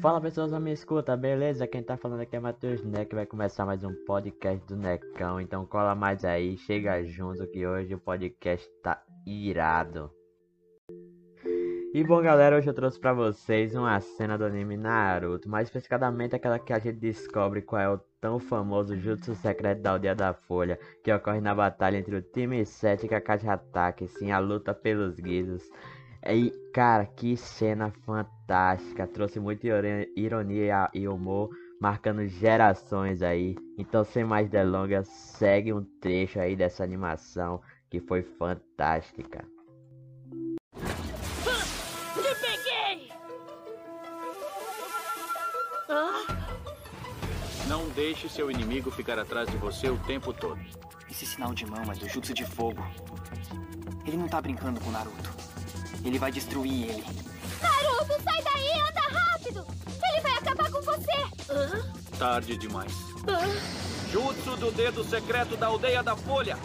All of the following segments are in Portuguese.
Fala pessoas, me escuta, beleza? Quem tá falando aqui é Matheus Neck, vai começar mais um podcast do Necão, então cola mais aí, chega junto que hoje o podcast tá irado. E bom galera, hoje eu trouxe pra vocês uma cena do anime Naruto, mais especificamente aquela que a gente descobre qual é o tão famoso Jutsu Secreto da Aldeia da Folha, que ocorre na batalha entre o time 7 e Kakashi Hatake, sim, a luta pelos guizos. E, cara, que cena fantástica. Trouxe muita ironia e humor, marcando gerações aí. Então, sem mais delongas, segue um trecho aí dessa animação que foi fantástica. Te peguei! Não deixe seu inimigo ficar atrás de você o tempo todo. Esse sinal de mão é do Jutsu de Fogo. Ele não tá brincando com Naruto. Ele vai destruir ele. Naruto, sai daí, anda rápido! Ele vai acabar com você! Tarde demais. Jutsu do dedo secreto da aldeia da Folha.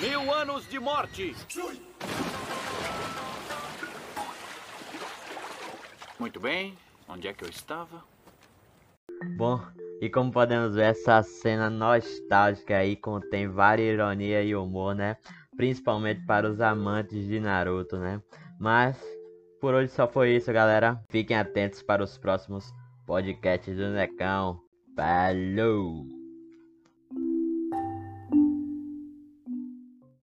Mil anos de morte. Muito bem. Onde é que eu estava? Bom, e como podemos ver, essa cena nostálgica aí contém várias ironia e humor, né? Principalmente para os amantes de Naruto, né? Mas por hoje só foi isso, galera. Fiquem atentos para os próximos podcasts do Necão. Falou!